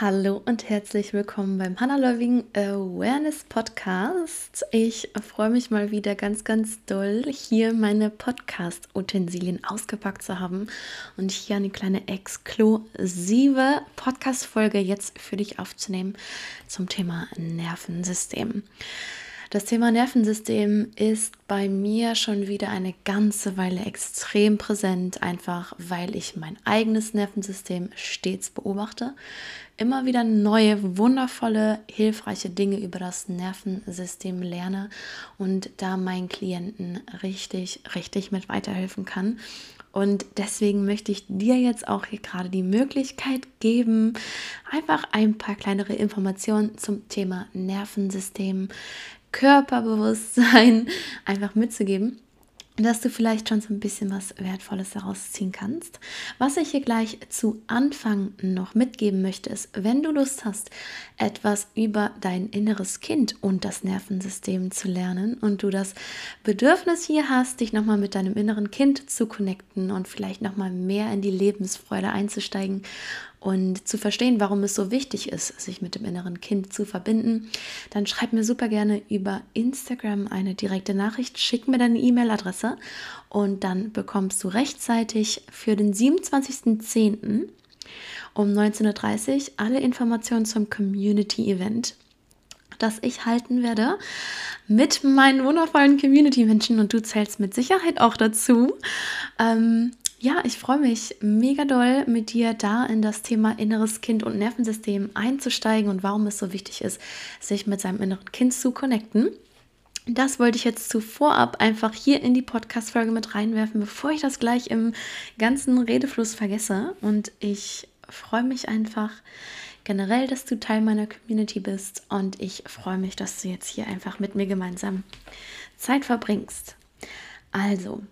Hallo und herzlich willkommen beim Hannah Loving Awareness Podcast. Ich freue mich mal wieder ganz, ganz doll, hier meine Podcast-Utensilien ausgepackt zu haben und hier eine kleine exklusive Podcast-Folge jetzt für dich aufzunehmen zum Thema Nervensystem. Das Thema Nervensystem ist bei mir schon wieder eine ganze Weile extrem präsent, einfach weil ich mein eigenes Nervensystem stets beobachte, immer wieder neue, wundervolle, hilfreiche Dinge über das Nervensystem lerne und da meinen Klienten richtig, richtig mit weiterhelfen kann. Und deswegen möchte ich dir jetzt auch hier gerade die Möglichkeit geben, einfach ein paar kleinere Informationen zum Thema Nervensystem Körperbewusstsein einfach mitzugeben dass du vielleicht schon so ein bisschen was Wertvolles daraus ziehen kannst. Was ich hier gleich zu Anfang noch mitgeben möchte, ist, wenn du Lust hast, etwas über dein inneres Kind und das Nervensystem zu lernen und du das Bedürfnis hier hast, dich nochmal mit deinem inneren Kind zu connecten und vielleicht nochmal mehr in die Lebensfreude einzusteigen und zu verstehen, warum es so wichtig ist, sich mit dem inneren Kind zu verbinden, dann schreib mir super gerne über Instagram eine direkte Nachricht, schick mir deine E-Mail-Adresse und dann bekommst du rechtzeitig für den 27.10. um 19.30 Uhr alle Informationen zum Community-Event das ich halten werde mit meinen wundervollen Community-Menschen und du zählst mit Sicherheit auch dazu. Ähm, ja, ich freue mich mega doll, mit dir da in das Thema inneres Kind und Nervensystem einzusteigen und warum es so wichtig ist, sich mit seinem inneren Kind zu connecten. Das wollte ich jetzt zuvor ab einfach hier in die Podcast-Folge mit reinwerfen, bevor ich das gleich im ganzen Redefluss vergesse. Und ich freue mich einfach generell, dass du Teil meiner Community bist und ich freue mich, dass du jetzt hier einfach mit mir gemeinsam Zeit verbringst. Also,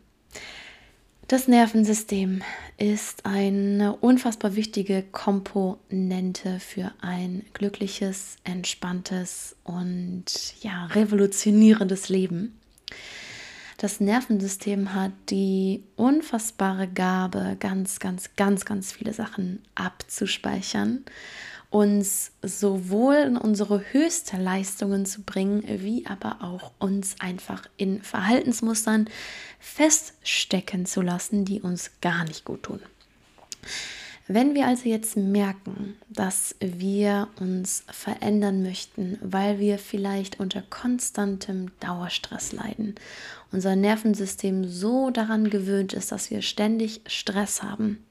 das Nervensystem ist eine unfassbar wichtige Komponente für ein glückliches, entspanntes und ja, revolutionierendes Leben. Das Nervensystem hat die unfassbare Gabe, ganz, ganz, ganz, ganz viele Sachen abzuspeichern uns sowohl in unsere höchste Leistungen zu bringen, wie aber auch uns einfach in Verhaltensmustern feststecken zu lassen, die uns gar nicht gut tun. Wenn wir also jetzt merken, dass wir uns verändern möchten, weil wir vielleicht unter konstantem Dauerstress leiden, unser Nervensystem so daran gewöhnt ist, dass wir ständig Stress haben,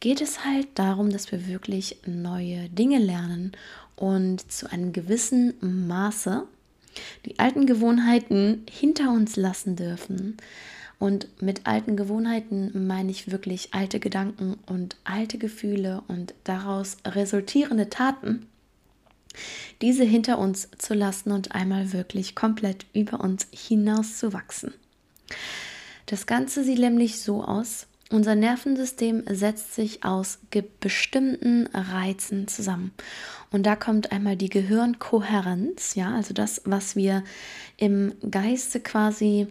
geht es halt darum, dass wir wirklich neue Dinge lernen und zu einem gewissen Maße die alten Gewohnheiten hinter uns lassen dürfen. Und mit alten Gewohnheiten meine ich wirklich alte Gedanken und alte Gefühle und daraus resultierende Taten, diese hinter uns zu lassen und einmal wirklich komplett über uns hinaus zu wachsen. Das Ganze sieht nämlich so aus, unser Nervensystem setzt sich aus bestimmten Reizen zusammen. Und da kommt einmal die Gehirnkohärenz, ja, also das, was wir im Geiste quasi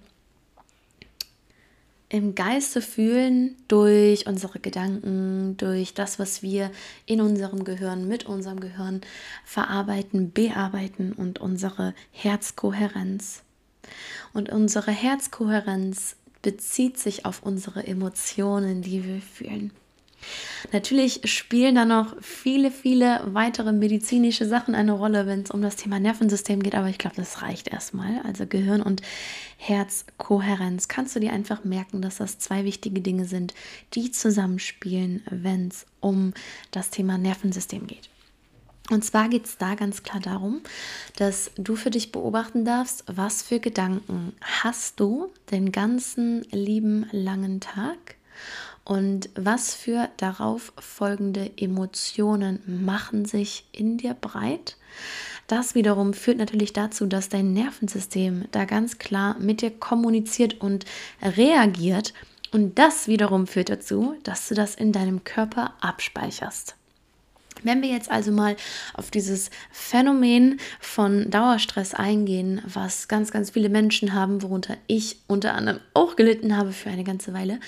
im Geiste fühlen durch unsere Gedanken, durch das, was wir in unserem Gehirn, mit unserem Gehirn verarbeiten, bearbeiten und unsere Herzkohärenz. Und unsere Herzkohärenz bezieht sich auf unsere Emotionen, die wir fühlen. Natürlich spielen da noch viele, viele weitere medizinische Sachen eine Rolle, wenn es um das Thema Nervensystem geht, aber ich glaube, das reicht erstmal. Also Gehirn und Herzkohärenz. Kannst du dir einfach merken, dass das zwei wichtige Dinge sind, die zusammenspielen, wenn es um das Thema Nervensystem geht. Und zwar geht es da ganz klar darum, dass du für dich beobachten darfst, was für Gedanken hast du den ganzen lieben langen Tag und was für darauf folgende Emotionen machen sich in dir breit. Das wiederum führt natürlich dazu, dass dein Nervensystem da ganz klar mit dir kommuniziert und reagiert. Und das wiederum führt dazu, dass du das in deinem Körper abspeicherst. Wenn wir jetzt also mal auf dieses Phänomen von Dauerstress eingehen, was ganz, ganz viele Menschen haben, worunter ich unter anderem auch gelitten habe für eine ganze Weile,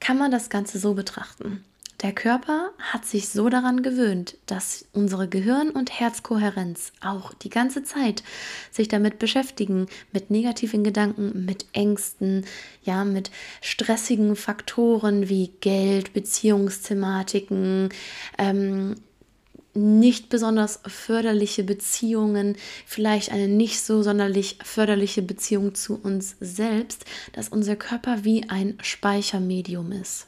kann man das Ganze so betrachten, Der Körper hat sich so daran gewöhnt, dass unsere Gehirn- und Herzkohärenz auch die ganze Zeit sich damit beschäftigen, mit negativen Gedanken, mit Ängsten, ja, mit stressigen Faktoren wie Geld, Beziehungsthematiken, ähm, nicht besonders förderliche Beziehungen, vielleicht eine nicht so sonderlich förderliche Beziehung zu uns selbst, dass unser Körper wie ein Speichermedium ist.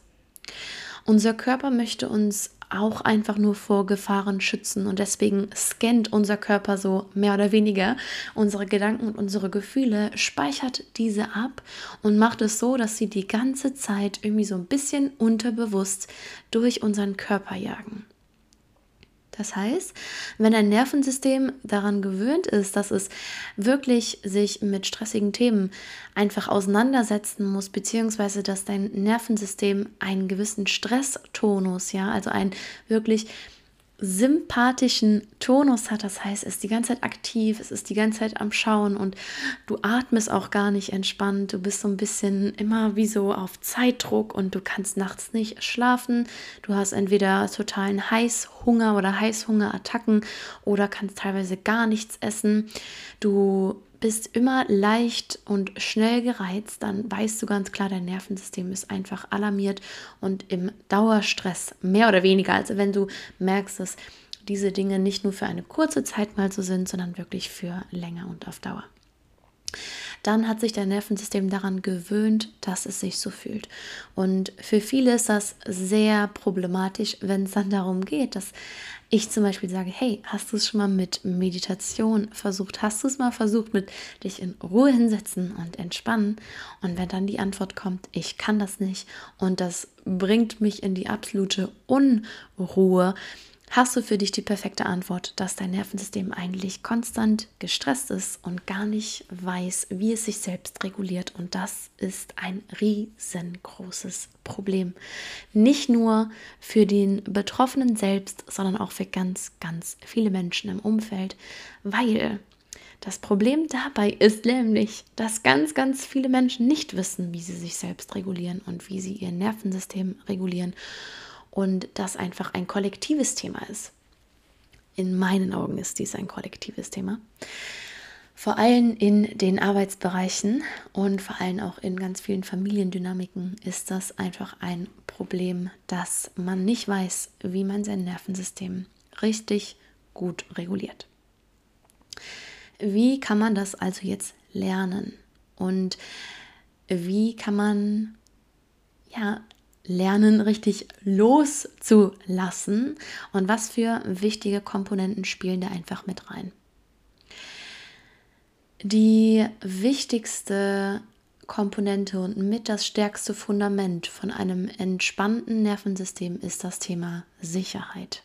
Unser Körper möchte uns auch einfach nur vor Gefahren schützen und deswegen scannt unser Körper so mehr oder weniger unsere Gedanken und unsere Gefühle, speichert diese ab und macht es so, dass sie die ganze Zeit irgendwie so ein bisschen unterbewusst durch unseren Körper jagen. Das heißt, wenn dein Nervensystem daran gewöhnt ist, dass es wirklich sich mit stressigen Themen einfach auseinandersetzen muss, beziehungsweise dass dein Nervensystem einen gewissen Stresstonus, ja, also ein wirklich sympathischen Tonus hat. Das heißt, es ist die ganze Zeit aktiv, es ist die ganze Zeit am Schauen und du atmest auch gar nicht entspannt. Du bist so ein bisschen immer wie so auf Zeitdruck und du kannst nachts nicht schlafen. Du hast entweder totalen Heißhunger oder Heißhungerattacken oder kannst teilweise gar nichts essen. Du bist immer leicht und schnell gereizt, dann weißt du ganz klar, dein Nervensystem ist einfach alarmiert und im Dauerstress, mehr oder weniger. Also wenn du merkst, dass diese Dinge nicht nur für eine kurze Zeit mal so sind, sondern wirklich für länger und auf Dauer dann hat sich dein Nervensystem daran gewöhnt, dass es sich so fühlt. Und für viele ist das sehr problematisch, wenn es dann darum geht, dass ich zum Beispiel sage, hey, hast du es schon mal mit Meditation versucht? Hast du es mal versucht mit dich in Ruhe hinsetzen und entspannen? Und wenn dann die Antwort kommt, ich kann das nicht und das bringt mich in die absolute Unruhe, hast du für dich die perfekte Antwort, dass dein Nervensystem eigentlich konstant gestresst ist und gar nicht weiß, wie es sich selbst reguliert. Und das ist ein riesengroßes Problem. Nicht nur für den Betroffenen selbst, sondern auch für ganz, ganz viele Menschen im Umfeld, weil das Problem dabei ist nämlich, dass ganz, ganz viele Menschen nicht wissen, wie sie sich selbst regulieren und wie sie ihr Nervensystem regulieren und das einfach ein kollektives Thema ist. In meinen Augen ist dies ein kollektives Thema. Vor allem in den Arbeitsbereichen und vor allem auch in ganz vielen Familiendynamiken ist das einfach ein Problem, dass man nicht weiß, wie man sein Nervensystem richtig gut reguliert. Wie kann man das also jetzt lernen? Und wie kann man ja lernen, richtig loszulassen und was für wichtige Komponenten spielen da einfach mit rein. Die wichtigste Komponente und mit das stärkste Fundament von einem entspannten Nervensystem ist das Thema Sicherheit.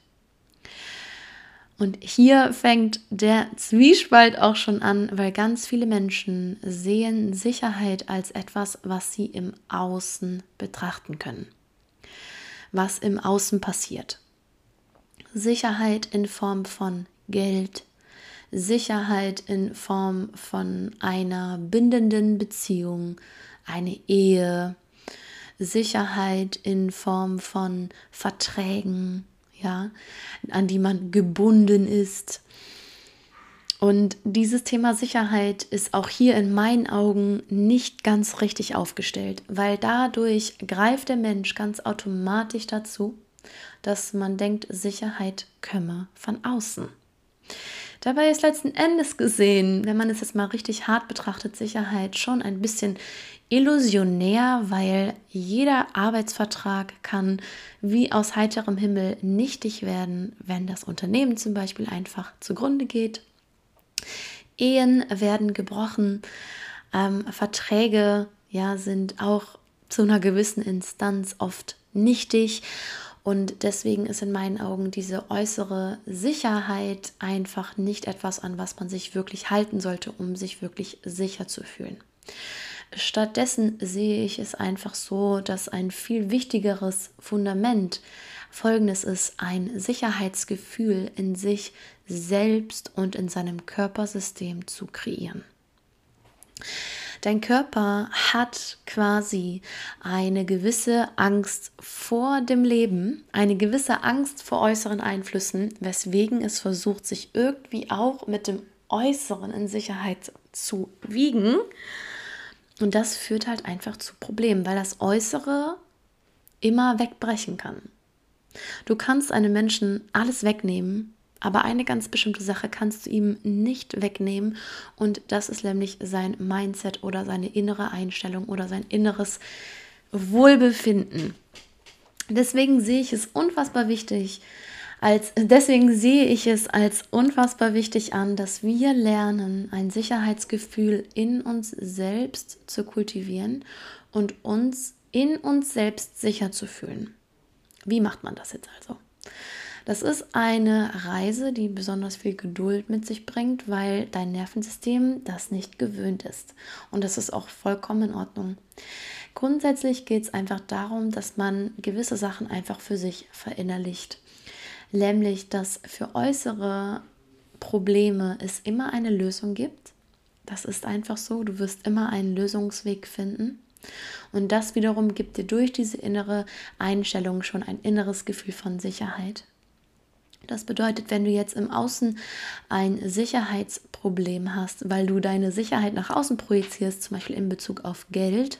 Und hier fängt der Zwiespalt auch schon an, weil ganz viele Menschen sehen Sicherheit als etwas, was sie im Außen betrachten können. Was im Außen passiert. Sicherheit in Form von Geld, Sicherheit in Form von einer bindenden Beziehung, eine Ehe, Sicherheit in Form von Verträgen, ja, an die man gebunden ist. Und dieses Thema Sicherheit ist auch hier in meinen Augen nicht ganz richtig aufgestellt, weil dadurch greift der Mensch ganz automatisch dazu, dass man denkt, Sicherheit komme von außen. Dabei ist letzten Endes gesehen, wenn man es jetzt mal richtig hart betrachtet, Sicherheit schon ein bisschen illusionär, weil jeder Arbeitsvertrag kann wie aus heiterem Himmel nichtig werden, wenn das Unternehmen zum Beispiel einfach zugrunde geht. Ehen werden gebrochen, ähm, Verträge ja, sind auch zu einer gewissen Instanz oft nichtig. Und deswegen ist in meinen Augen diese äußere Sicherheit einfach nicht etwas, an was man sich wirklich halten sollte, um sich wirklich sicher zu fühlen. Stattdessen sehe ich es einfach so, dass ein viel wichtigeres Fundament folgendes ist, ein Sicherheitsgefühl in sich selbst und in seinem Körpersystem zu kreieren. Dein Körper hat quasi eine gewisse Angst vor dem Leben, eine gewisse Angst vor äußeren Einflüssen, weswegen es versucht, sich irgendwie auch mit dem Äußeren in Sicherheit zu wiegen. Und das führt halt einfach zu Problemen, weil das Äußere immer wegbrechen kann. Du kannst einem Menschen alles wegnehmen, aber eine ganz bestimmte Sache kannst du ihm nicht wegnehmen und das ist nämlich sein Mindset oder seine innere Einstellung oder sein inneres Wohlbefinden. Deswegen sehe ich es unfassbar wichtig, als, deswegen sehe ich es als unfassbar wichtig an, dass wir lernen, ein Sicherheitsgefühl in uns selbst zu kultivieren und uns in uns selbst sicher zu fühlen. Wie macht man das jetzt also? Das ist eine Reise, die besonders viel Geduld mit sich bringt, weil dein Nervensystem das nicht gewöhnt ist. Und das ist auch vollkommen in Ordnung. Grundsätzlich geht es einfach darum, dass man gewisse Sachen einfach für sich verinnerlicht. Nämlich, dass für äußere Probleme es immer eine Lösung gibt. Das ist einfach so. Du wirst immer einen Lösungsweg finden. Und das wiederum gibt dir durch diese innere Einstellung schon ein inneres Gefühl von Sicherheit. Das bedeutet, wenn du jetzt im Außen ein Sicherheitsproblem hast, weil du deine Sicherheit nach außen projizierst, zum Beispiel in Bezug auf Geld,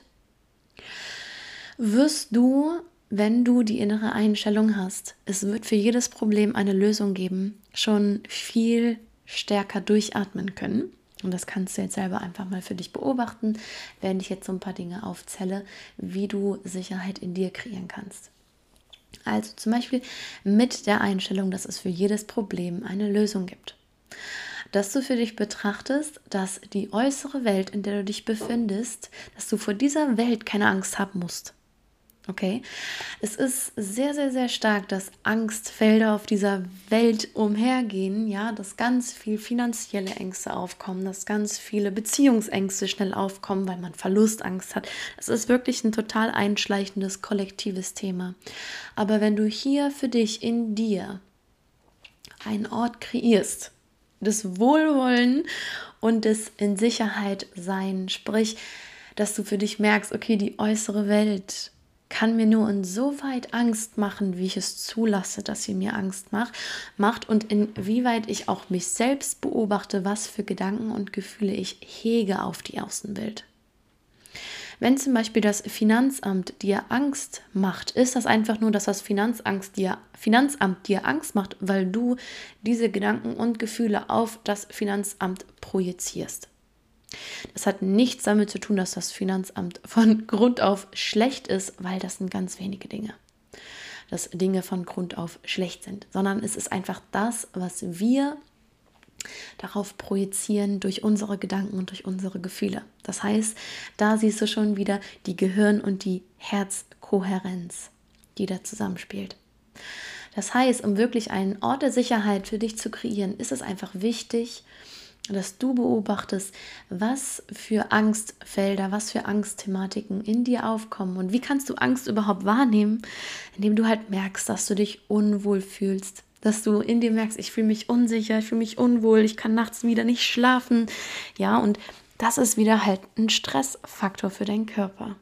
wirst du, wenn du die innere Einstellung hast, es wird für jedes Problem eine Lösung geben, schon viel stärker durchatmen können. Und das kannst du jetzt selber einfach mal für dich beobachten, wenn ich jetzt so ein paar Dinge aufzähle, wie du Sicherheit in dir kreieren kannst. Also zum Beispiel mit der Einstellung, dass es für jedes Problem eine Lösung gibt. Dass du für dich betrachtest, dass die äußere Welt, in der du dich befindest, dass du vor dieser Welt keine Angst haben musst. Okay? Es ist sehr, sehr, sehr stark, dass Angstfelder auf dieser Welt umhergehen, ja, dass ganz viel finanzielle Ängste aufkommen, dass ganz viele Beziehungsängste schnell aufkommen, weil man Verlustangst hat. Das ist wirklich ein total einschleichendes kollektives Thema. Aber wenn du hier für dich in dir einen Ort kreierst, des Wohlwollen und des in Sicherheit sein, sprich, dass du für dich merkst, okay, die äußere Welt kann mir nur insoweit Angst machen, wie ich es zulasse, dass sie mir Angst macht, macht und inwieweit ich auch mich selbst beobachte, was für Gedanken und Gefühle ich hege auf die Außenwelt. Wenn zum Beispiel das Finanzamt dir Angst macht, ist das einfach nur, dass das Finanzangst dir, Finanzamt dir Angst macht, weil du diese Gedanken und Gefühle auf das Finanzamt projizierst. Das hat nichts damit zu tun, dass das Finanzamt von Grund auf schlecht ist, weil das sind ganz wenige Dinge. Dass Dinge von Grund auf schlecht sind, sondern es ist einfach das, was wir darauf projizieren durch unsere Gedanken und durch unsere Gefühle. Das heißt, da siehst du schon wieder die Gehirn- und die Herzkohärenz, die da zusammenspielt. Das heißt, um wirklich einen Ort der Sicherheit für dich zu kreieren, ist es einfach wichtig, dass du beobachtest, was für Angstfelder, was für Angstthematiken in dir aufkommen und wie kannst du Angst überhaupt wahrnehmen, indem du halt merkst, dass du dich unwohl fühlst, dass du in dir merkst, ich fühle mich unsicher, ich fühle mich unwohl, ich kann nachts wieder nicht schlafen. Ja, und das ist wieder halt ein Stressfaktor für deinen Körper.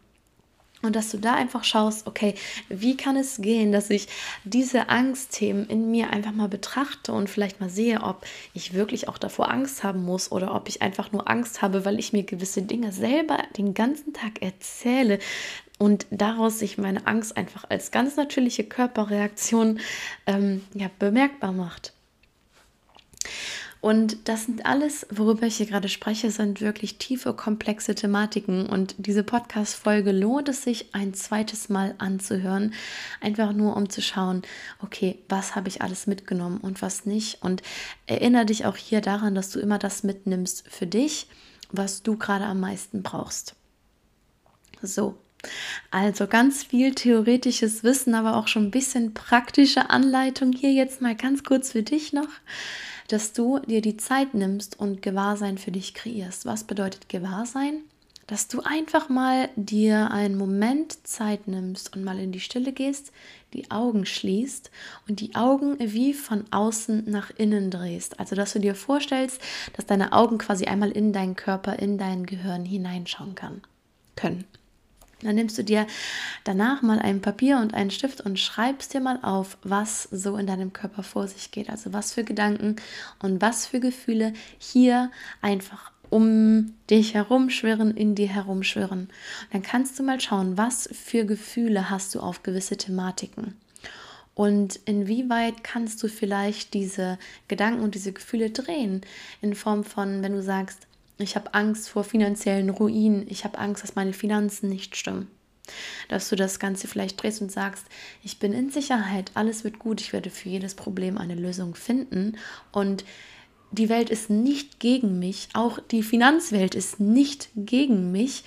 Und dass du da einfach schaust, okay, wie kann es gehen, dass ich diese Angstthemen in mir einfach mal betrachte und vielleicht mal sehe, ob ich wirklich auch davor Angst haben muss oder ob ich einfach nur Angst habe, weil ich mir gewisse Dinge selber den ganzen Tag erzähle und daraus sich meine Angst einfach als ganz natürliche Körperreaktion ähm, ja, bemerkbar macht. Und das sind alles, worüber ich hier gerade spreche, sind wirklich tiefe, komplexe Thematiken. Und diese Podcast-Folge lohnt es sich ein zweites Mal anzuhören. Einfach nur, um zu schauen, okay, was habe ich alles mitgenommen und was nicht. Und erinnere dich auch hier daran, dass du immer das mitnimmst für dich, was du gerade am meisten brauchst. So, also ganz viel theoretisches Wissen, aber auch schon ein bisschen praktische Anleitung hier jetzt mal ganz kurz für dich noch dass du dir die Zeit nimmst und Gewahrsein für dich kreierst. Was bedeutet Gewahrsein? Dass du einfach mal dir einen Moment Zeit nimmst und mal in die Stille gehst, die Augen schließt und die Augen wie von außen nach innen drehst. Also, dass du dir vorstellst, dass deine Augen quasi einmal in deinen Körper, in dein Gehirn hineinschauen kann, können. Dann nimmst du dir danach mal ein Papier und einen Stift und schreibst dir mal auf, was so in deinem Körper vor sich geht. Also was für Gedanken und was für Gefühle hier einfach um dich herumschwirren, in dir herumschwirren. Dann kannst du mal schauen, was für Gefühle hast du auf gewisse Thematiken. Und inwieweit kannst du vielleicht diese Gedanken und diese Gefühle drehen? In Form von, wenn du sagst, ich habe Angst vor finanziellen Ruin, ich habe Angst, dass meine Finanzen nicht stimmen. Dass du das Ganze vielleicht drehst und sagst, ich bin in Sicherheit, alles wird gut, ich werde für jedes Problem eine Lösung finden. Und die Welt ist nicht gegen mich, auch die Finanzwelt ist nicht gegen mich.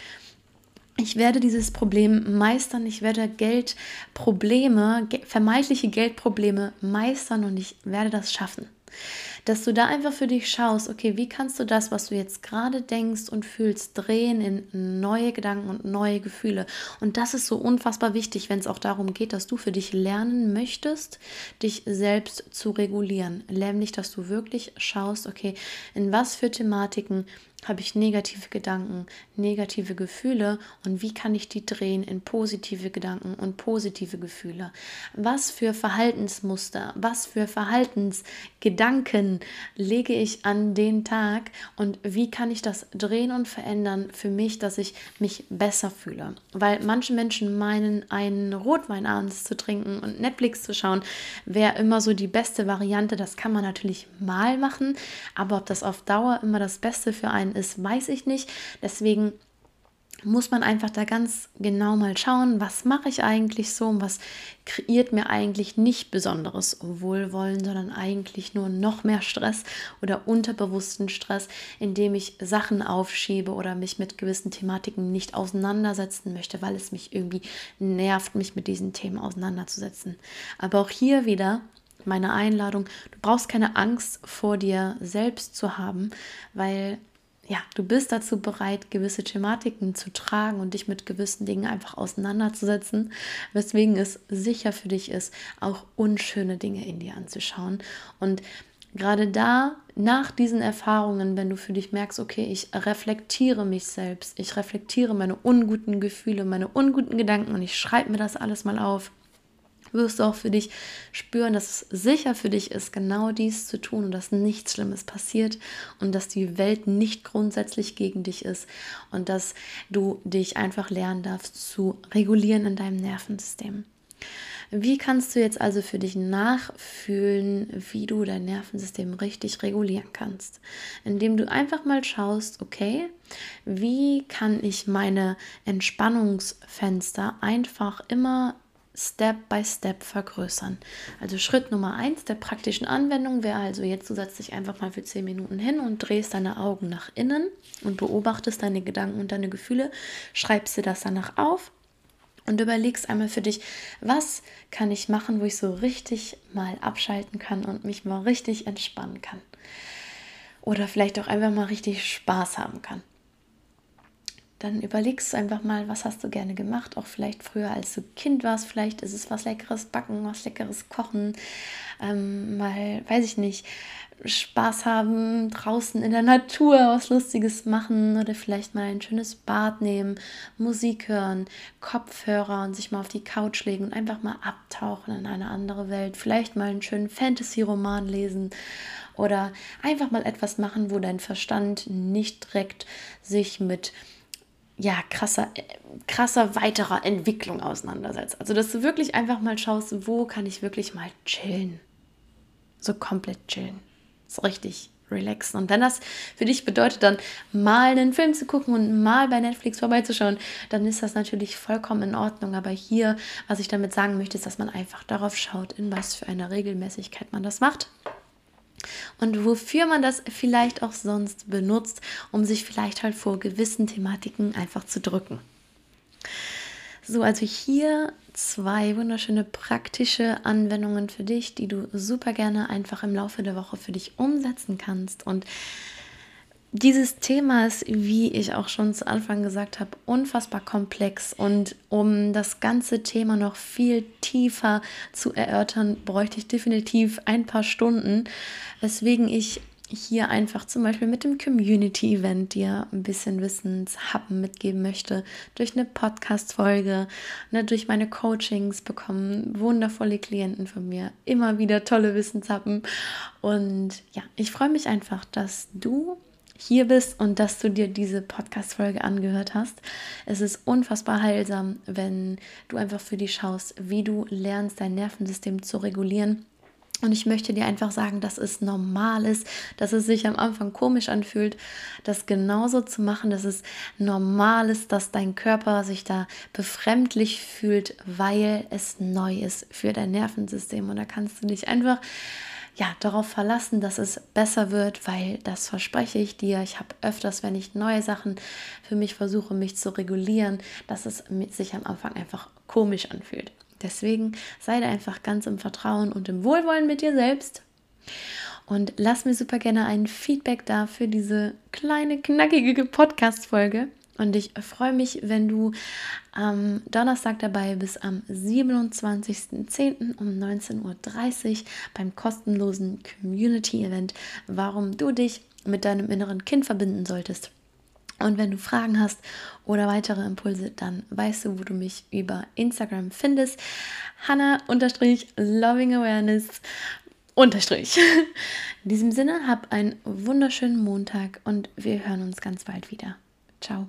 Ich werde dieses Problem meistern, ich werde Geldprobleme, vermeintliche Geldprobleme meistern und ich werde das schaffen dass du da einfach für dich schaust, okay, wie kannst du das, was du jetzt gerade denkst und fühlst, drehen in neue Gedanken und neue Gefühle. Und das ist so unfassbar wichtig, wenn es auch darum geht, dass du für dich lernen möchtest, dich selbst zu regulieren. Nämlich, dass du wirklich schaust, okay, in was für Thematiken habe ich negative Gedanken, negative Gefühle und wie kann ich die drehen in positive Gedanken und positive Gefühle? Was für Verhaltensmuster, was für Verhaltensgedanken lege ich an den Tag und wie kann ich das drehen und verändern für mich, dass ich mich besser fühle? Weil manche Menschen meinen, einen Rotwein abends zu trinken und Netflix zu schauen, wäre immer so die beste Variante. Das kann man natürlich mal machen, aber ob das auf Dauer immer das Beste für einen ist, weiß ich nicht. Deswegen muss man einfach da ganz genau mal schauen, was mache ich eigentlich so und was kreiert mir eigentlich nicht besonderes Wohlwollen, sondern eigentlich nur noch mehr Stress oder unterbewussten Stress, indem ich Sachen aufschiebe oder mich mit gewissen Thematiken nicht auseinandersetzen möchte, weil es mich irgendwie nervt, mich mit diesen Themen auseinanderzusetzen. Aber auch hier wieder meine Einladung, du brauchst keine Angst vor dir selbst zu haben, weil ja, du bist dazu bereit, gewisse Thematiken zu tragen und dich mit gewissen Dingen einfach auseinanderzusetzen, weswegen es sicher für dich ist, auch unschöne Dinge in dir anzuschauen. Und gerade da, nach diesen Erfahrungen, wenn du für dich merkst, okay, ich reflektiere mich selbst, ich reflektiere meine unguten Gefühle, meine unguten Gedanken und ich schreibe mir das alles mal auf, wirst du auch für dich spüren, dass es sicher für dich ist, genau dies zu tun und dass nichts Schlimmes passiert und dass die Welt nicht grundsätzlich gegen dich ist und dass du dich einfach lernen darfst zu regulieren in deinem Nervensystem. Wie kannst du jetzt also für dich nachfühlen, wie du dein Nervensystem richtig regulieren kannst? Indem du einfach mal schaust, okay, wie kann ich meine Entspannungsfenster einfach immer Step by Step vergrößern. Also Schritt Nummer eins der praktischen Anwendung wäre also jetzt, du setzt dich einfach mal für 10 Minuten hin und drehst deine Augen nach innen und beobachtest deine Gedanken und deine Gefühle, schreibst dir das danach auf und überlegst einmal für dich, was kann ich machen, wo ich so richtig mal abschalten kann und mich mal richtig entspannen kann. Oder vielleicht auch einfach mal richtig Spaß haben kann dann überlegst du einfach mal, was hast du gerne gemacht, auch vielleicht früher, als du Kind warst, vielleicht ist es was Leckeres backen, was Leckeres kochen, ähm, mal, weiß ich nicht, Spaß haben, draußen in der Natur was Lustiges machen oder vielleicht mal ein schönes Bad nehmen, Musik hören, Kopfhörer und sich mal auf die Couch legen und einfach mal abtauchen in eine andere Welt, vielleicht mal einen schönen Fantasy-Roman lesen oder einfach mal etwas machen, wo dein Verstand nicht direkt sich mit ja, krasser, krasser weiterer Entwicklung auseinandersetzt. Also, dass du wirklich einfach mal schaust, wo kann ich wirklich mal chillen. So komplett chillen. So richtig relaxen. Und wenn das für dich bedeutet, dann mal einen Film zu gucken und mal bei Netflix vorbeizuschauen, dann ist das natürlich vollkommen in Ordnung. Aber hier, was ich damit sagen möchte, ist, dass man einfach darauf schaut, in was für einer Regelmäßigkeit man das macht und wofür man das vielleicht auch sonst benutzt, um sich vielleicht halt vor gewissen Thematiken einfach zu drücken. So, also hier zwei wunderschöne praktische Anwendungen für dich, die du super gerne einfach im Laufe der Woche für dich umsetzen kannst. Und dieses Thema ist, wie ich auch schon zu Anfang gesagt habe, unfassbar komplex und um das ganze Thema noch viel tiefer zu erörtern, bräuchte ich definitiv ein paar Stunden, weswegen ich hier einfach zum Beispiel mit dem Community-Event dir ein bisschen Wissenshappen mitgeben möchte, durch eine Podcast-Folge, ne, durch meine Coachings bekommen wundervolle Klienten von mir, immer wieder tolle Wissenshappen. Und ja, ich freue mich einfach, dass du hier bist und dass du dir diese Podcast-Folge angehört hast. Es ist unfassbar heilsam, wenn du einfach für dich schaust, wie du lernst, dein Nervensystem zu regulieren und ich möchte dir einfach sagen, dass es normal ist, dass es sich am Anfang komisch anfühlt, das genauso zu machen, dass es normal ist, dass dein Körper sich da befremdlich fühlt, weil es neu ist für dein Nervensystem. Und da kannst du dich einfach ja, darauf verlassen, dass es besser wird, weil das verspreche ich dir. Ich habe öfters, wenn ich neue Sachen für mich versuche, mich zu regulieren, dass es sich am Anfang einfach komisch anfühlt. Deswegen sei da einfach ganz im Vertrauen und im Wohlwollen mit dir selbst. Und lass mir super gerne ein Feedback da für diese kleine, knackige Podcast-Folge. Und ich freue mich, wenn du am Donnerstag dabei bist, am 27.10. um 19.30 Uhr beim kostenlosen Community-Event, warum du dich mit deinem inneren Kind verbinden solltest. Und wenn du Fragen hast oder weitere Impulse, dann weißt du, wo du mich über Instagram findest. Hannah-Loving Awareness unterstrich. In diesem Sinne, hab einen wunderschönen Montag und wir hören uns ganz bald wieder. Ciao.